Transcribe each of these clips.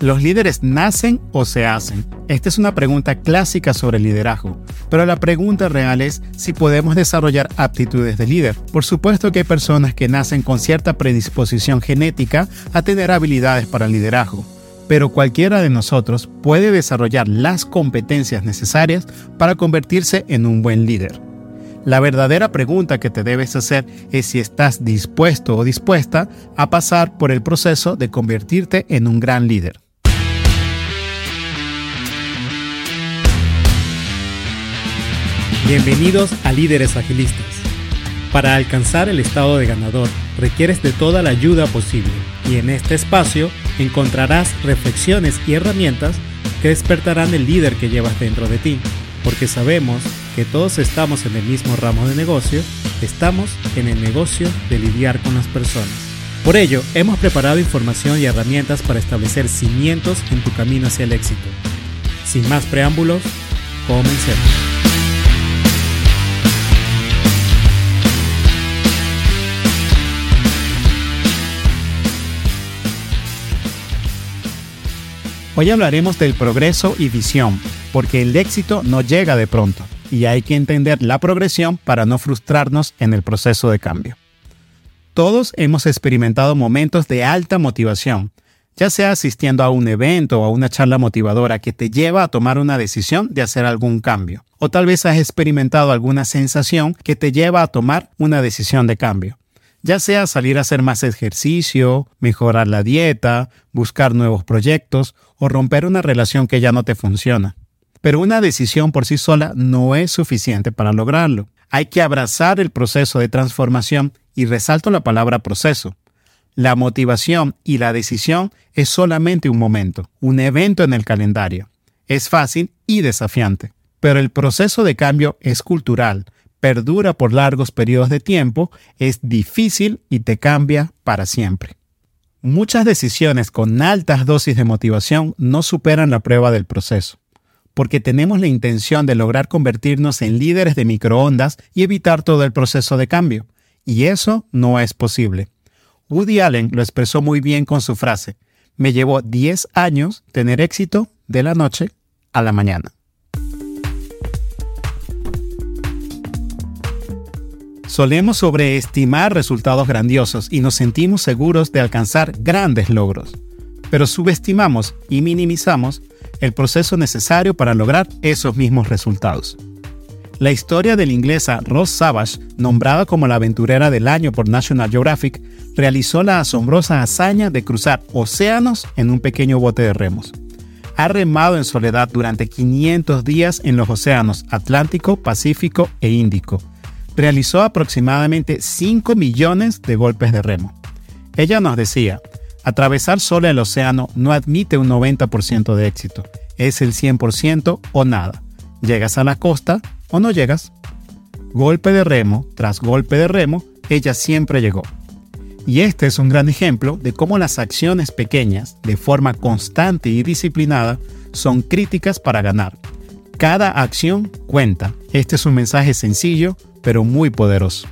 ¿Los líderes nacen o se hacen? Esta es una pregunta clásica sobre liderazgo, pero la pregunta real es si podemos desarrollar aptitudes de líder. Por supuesto que hay personas que nacen con cierta predisposición genética a tener habilidades para el liderazgo, pero cualquiera de nosotros puede desarrollar las competencias necesarias para convertirse en un buen líder. La verdadera pregunta que te debes hacer es si estás dispuesto o dispuesta a pasar por el proceso de convertirte en un gran líder. Bienvenidos a Líderes Agilistas. Para alcanzar el estado de ganador requieres de toda la ayuda posible y en este espacio encontrarás reflexiones y herramientas que despertarán el líder que llevas dentro de ti, porque sabemos que todos estamos en el mismo ramo de negocio, estamos en el negocio de lidiar con las personas. Por ello, hemos preparado información y herramientas para establecer cimientos en tu camino hacia el éxito. Sin más preámbulos, comencemos. Hoy hablaremos del progreso y visión, porque el éxito no llega de pronto y hay que entender la progresión para no frustrarnos en el proceso de cambio. Todos hemos experimentado momentos de alta motivación, ya sea asistiendo a un evento o a una charla motivadora que te lleva a tomar una decisión de hacer algún cambio, o tal vez has experimentado alguna sensación que te lleva a tomar una decisión de cambio ya sea salir a hacer más ejercicio, mejorar la dieta, buscar nuevos proyectos o romper una relación que ya no te funciona. Pero una decisión por sí sola no es suficiente para lograrlo. Hay que abrazar el proceso de transformación y resalto la palabra proceso. La motivación y la decisión es solamente un momento, un evento en el calendario. Es fácil y desafiante. Pero el proceso de cambio es cultural, perdura por largos periodos de tiempo, es difícil y te cambia para siempre. Muchas decisiones con altas dosis de motivación no superan la prueba del proceso, porque tenemos la intención de lograr convertirnos en líderes de microondas y evitar todo el proceso de cambio, y eso no es posible. Woody Allen lo expresó muy bien con su frase, me llevó 10 años tener éxito de la noche a la mañana. Solemos sobreestimar resultados grandiosos y nos sentimos seguros de alcanzar grandes logros, pero subestimamos y minimizamos el proceso necesario para lograr esos mismos resultados. La historia de la inglesa Ross Savage, nombrada como la aventurera del año por National Geographic, realizó la asombrosa hazaña de cruzar océanos en un pequeño bote de remos. Ha remado en soledad durante 500 días en los océanos Atlántico, Pacífico e Índico, realizó aproximadamente 5 millones de golpes de remo. Ella nos decía, atravesar solo el océano no admite un 90% de éxito, es el 100% o nada. Llegas a la costa o no llegas. Golpe de remo tras golpe de remo, ella siempre llegó. Y este es un gran ejemplo de cómo las acciones pequeñas, de forma constante y disciplinada, son críticas para ganar. Cada acción cuenta. Este es un mensaje sencillo, pero muy poderoso.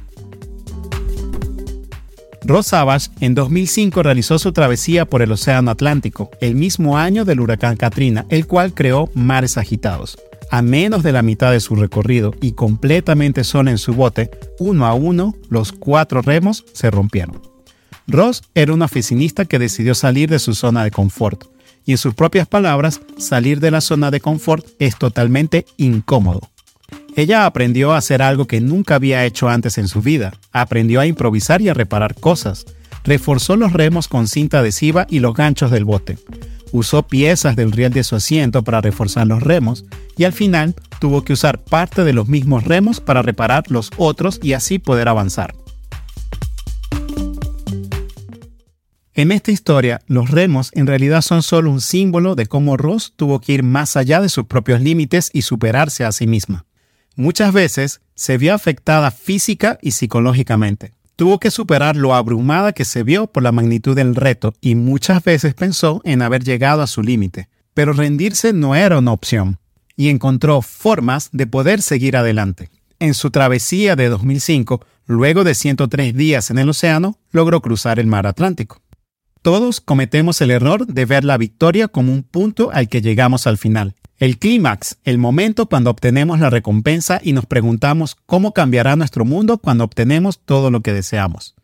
Ross Savage en 2005 realizó su travesía por el Océano Atlántico, el mismo año del huracán Katrina, el cual creó mares agitados. A menos de la mitad de su recorrido y completamente sola en su bote, uno a uno, los cuatro remos se rompieron. Ross era un oficinista que decidió salir de su zona de confort, y en sus propias palabras, salir de la zona de confort es totalmente incómodo. Ella aprendió a hacer algo que nunca había hecho antes en su vida. Aprendió a improvisar y a reparar cosas. Reforzó los remos con cinta adhesiva y los ganchos del bote. Usó piezas del riel de su asiento para reforzar los remos y al final tuvo que usar parte de los mismos remos para reparar los otros y así poder avanzar. En esta historia, los remos en realidad son solo un símbolo de cómo Ross tuvo que ir más allá de sus propios límites y superarse a sí misma. Muchas veces se vio afectada física y psicológicamente. Tuvo que superar lo abrumada que se vio por la magnitud del reto y muchas veces pensó en haber llegado a su límite. Pero rendirse no era una opción y encontró formas de poder seguir adelante. En su travesía de 2005, luego de 103 días en el océano, logró cruzar el mar Atlántico. Todos cometemos el error de ver la victoria como un punto al que llegamos al final. El clímax, el momento cuando obtenemos la recompensa y nos preguntamos cómo cambiará nuestro mundo cuando obtenemos todo lo que deseamos.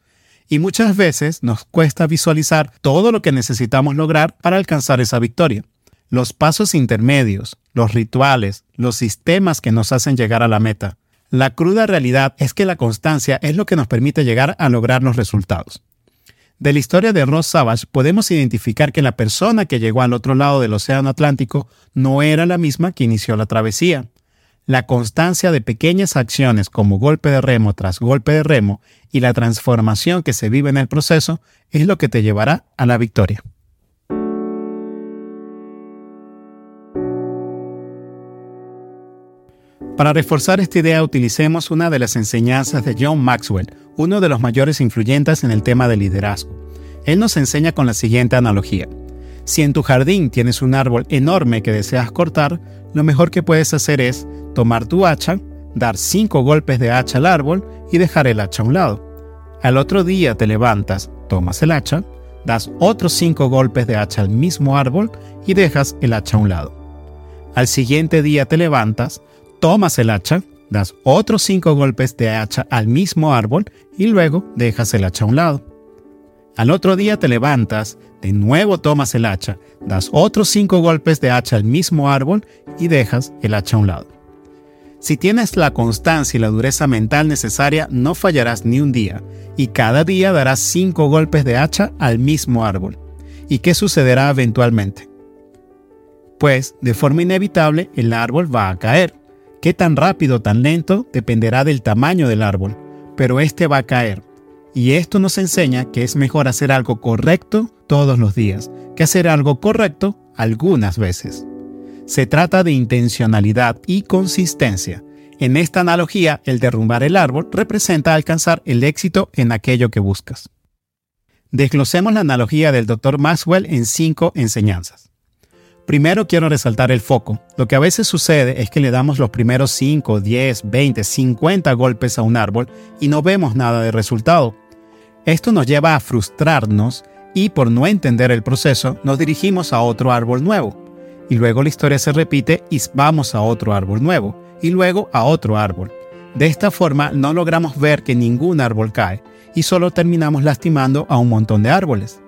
Y muchas veces nos cuesta visualizar todo lo que necesitamos lograr para alcanzar esa victoria. Los pasos intermedios, los rituales, los sistemas que nos hacen llegar a la meta. La cruda realidad es que la constancia es lo que nos permite llegar a lograr los resultados. De la historia de Ross Savage podemos identificar que la persona que llegó al otro lado del Océano Atlántico no era la misma que inició la travesía. La constancia de pequeñas acciones como golpe de remo tras golpe de remo y la transformación que se vive en el proceso es lo que te llevará a la victoria. Para reforzar esta idea utilicemos una de las enseñanzas de John Maxwell, uno de los mayores influyentes en el tema del liderazgo. Él nos enseña con la siguiente analogía. Si en tu jardín tienes un árbol enorme que deseas cortar, lo mejor que puedes hacer es tomar tu hacha, dar cinco golpes de hacha al árbol y dejar el hacha a un lado. Al otro día te levantas, tomas el hacha, das otros cinco golpes de hacha al mismo árbol y dejas el hacha a un lado. Al siguiente día te levantas, tomas el hacha, das otros cinco golpes de hacha al mismo árbol y luego dejas el hacha a un lado. Al otro día te levantas, de nuevo tomas el hacha, das otros cinco golpes de hacha al mismo árbol y dejas el hacha a un lado. Si tienes la constancia y la dureza mental necesaria, no fallarás ni un día, y cada día darás cinco golpes de hacha al mismo árbol. ¿Y qué sucederá eventualmente? Pues, de forma inevitable, el árbol va a caer. Qué tan rápido o tan lento dependerá del tamaño del árbol, pero este va a caer. Y esto nos enseña que es mejor hacer algo correcto todos los días que hacer algo correcto algunas veces. Se trata de intencionalidad y consistencia. En esta analogía, el derrumbar el árbol representa alcanzar el éxito en aquello que buscas. Desglosemos la analogía del Dr. Maxwell en cinco enseñanzas. Primero quiero resaltar el foco. Lo que a veces sucede es que le damos los primeros 5, 10, 20, 50 golpes a un árbol y no vemos nada de resultado. Esto nos lleva a frustrarnos y por no entender el proceso nos dirigimos a otro árbol nuevo. Y luego la historia se repite y vamos a otro árbol nuevo y luego a otro árbol. De esta forma no logramos ver que ningún árbol cae y solo terminamos lastimando a un montón de árboles.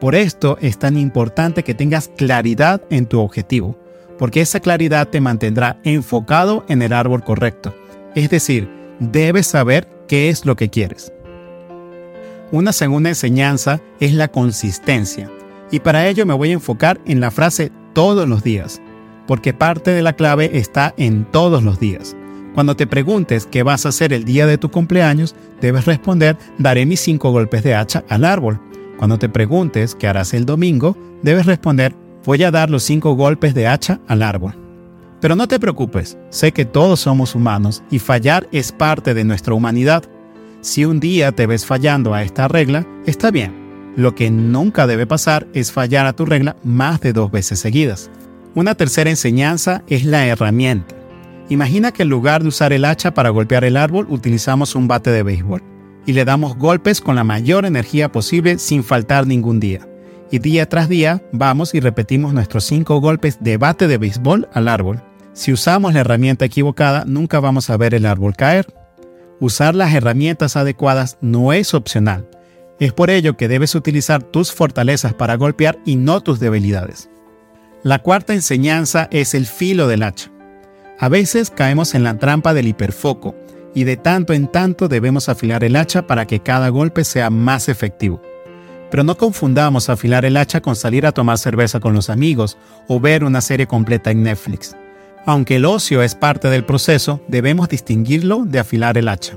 Por esto es tan importante que tengas claridad en tu objetivo, porque esa claridad te mantendrá enfocado en el árbol correcto. Es decir, debes saber qué es lo que quieres. Una segunda enseñanza es la consistencia, y para ello me voy a enfocar en la frase todos los días, porque parte de la clave está en todos los días. Cuando te preguntes qué vas a hacer el día de tu cumpleaños, debes responder, daré mis cinco golpes de hacha al árbol cuando te preguntes qué harás el domingo, debes responder, voy a dar los cinco golpes de hacha al árbol. Pero no te preocupes, sé que todos somos humanos y fallar es parte de nuestra humanidad. Si un día te ves fallando a esta regla, está bien. Lo que nunca debe pasar es fallar a tu regla más de dos veces seguidas. Una tercera enseñanza es la herramienta. Imagina que en lugar de usar el hacha para golpear el árbol, utilizamos un bate de béisbol y le damos golpes con la mayor energía posible sin faltar ningún día. Y día tras día vamos y repetimos nuestros cinco golpes de bate de béisbol al árbol. Si usamos la herramienta equivocada, nunca vamos a ver el árbol caer. Usar las herramientas adecuadas no es opcional. Es por ello que debes utilizar tus fortalezas para golpear y no tus debilidades. La cuarta enseñanza es el filo del hacha. A veces caemos en la trampa del hiperfoco, y de tanto en tanto debemos afilar el hacha para que cada golpe sea más efectivo. Pero no confundamos afilar el hacha con salir a tomar cerveza con los amigos o ver una serie completa en Netflix. Aunque el ocio es parte del proceso, debemos distinguirlo de afilar el hacha.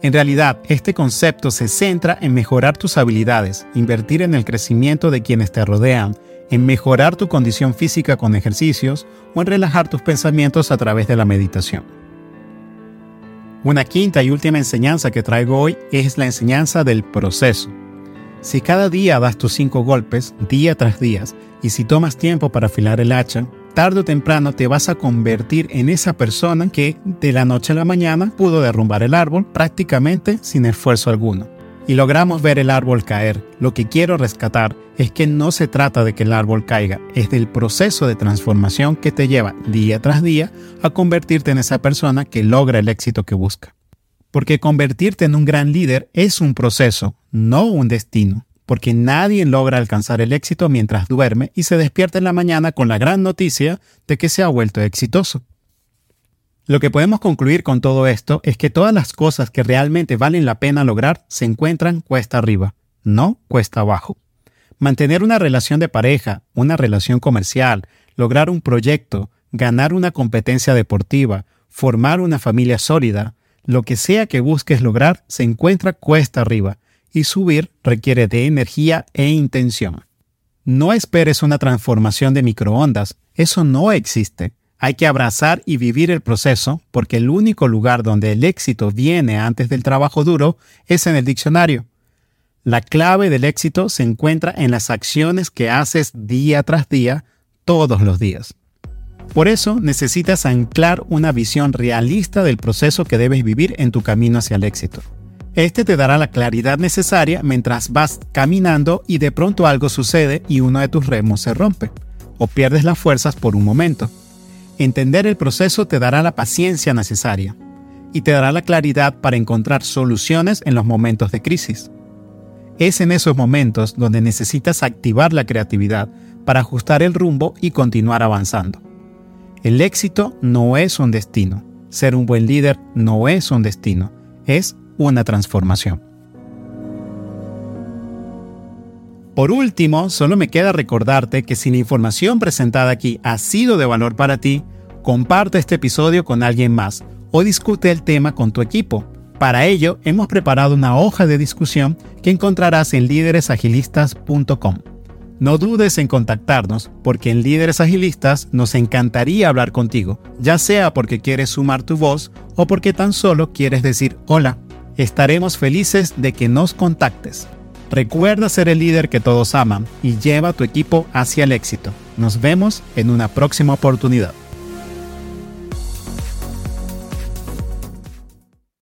En realidad, este concepto se centra en mejorar tus habilidades, invertir en el crecimiento de quienes te rodean, en mejorar tu condición física con ejercicios o en relajar tus pensamientos a través de la meditación. Una quinta y última enseñanza que traigo hoy es la enseñanza del proceso. Si cada día das tus cinco golpes, día tras día, y si tomas tiempo para afilar el hacha, tarde o temprano te vas a convertir en esa persona que de la noche a la mañana pudo derrumbar el árbol prácticamente sin esfuerzo alguno. Y logramos ver el árbol caer, lo que quiero rescatar es que no se trata de que el árbol caiga, es del proceso de transformación que te lleva día tras día a convertirte en esa persona que logra el éxito que busca. Porque convertirte en un gran líder es un proceso, no un destino, porque nadie logra alcanzar el éxito mientras duerme y se despierta en la mañana con la gran noticia de que se ha vuelto exitoso. Lo que podemos concluir con todo esto es que todas las cosas que realmente valen la pena lograr se encuentran cuesta arriba, no cuesta abajo. Mantener una relación de pareja, una relación comercial, lograr un proyecto, ganar una competencia deportiva, formar una familia sólida, lo que sea que busques lograr se encuentra cuesta arriba y subir requiere de energía e intención. No esperes una transformación de microondas, eso no existe. Hay que abrazar y vivir el proceso porque el único lugar donde el éxito viene antes del trabajo duro es en el diccionario. La clave del éxito se encuentra en las acciones que haces día tras día, todos los días. Por eso necesitas anclar una visión realista del proceso que debes vivir en tu camino hacia el éxito. Este te dará la claridad necesaria mientras vas caminando y de pronto algo sucede y uno de tus remos se rompe, o pierdes las fuerzas por un momento. Entender el proceso te dará la paciencia necesaria y te dará la claridad para encontrar soluciones en los momentos de crisis. Es en esos momentos donde necesitas activar la creatividad para ajustar el rumbo y continuar avanzando. El éxito no es un destino. Ser un buen líder no es un destino, es una transformación. Por último, solo me queda recordarte que si la información presentada aquí ha sido de valor para ti, comparte este episodio con alguien más o discute el tema con tu equipo. Para ello, hemos preparado una hoja de discusión que encontrarás en líderesagilistas.com. No dudes en contactarnos porque en Líderes Agilistas nos encantaría hablar contigo, ya sea porque quieres sumar tu voz o porque tan solo quieres decir hola. Estaremos felices de que nos contactes. Recuerda ser el líder que todos aman y lleva a tu equipo hacia el éxito. Nos vemos en una próxima oportunidad.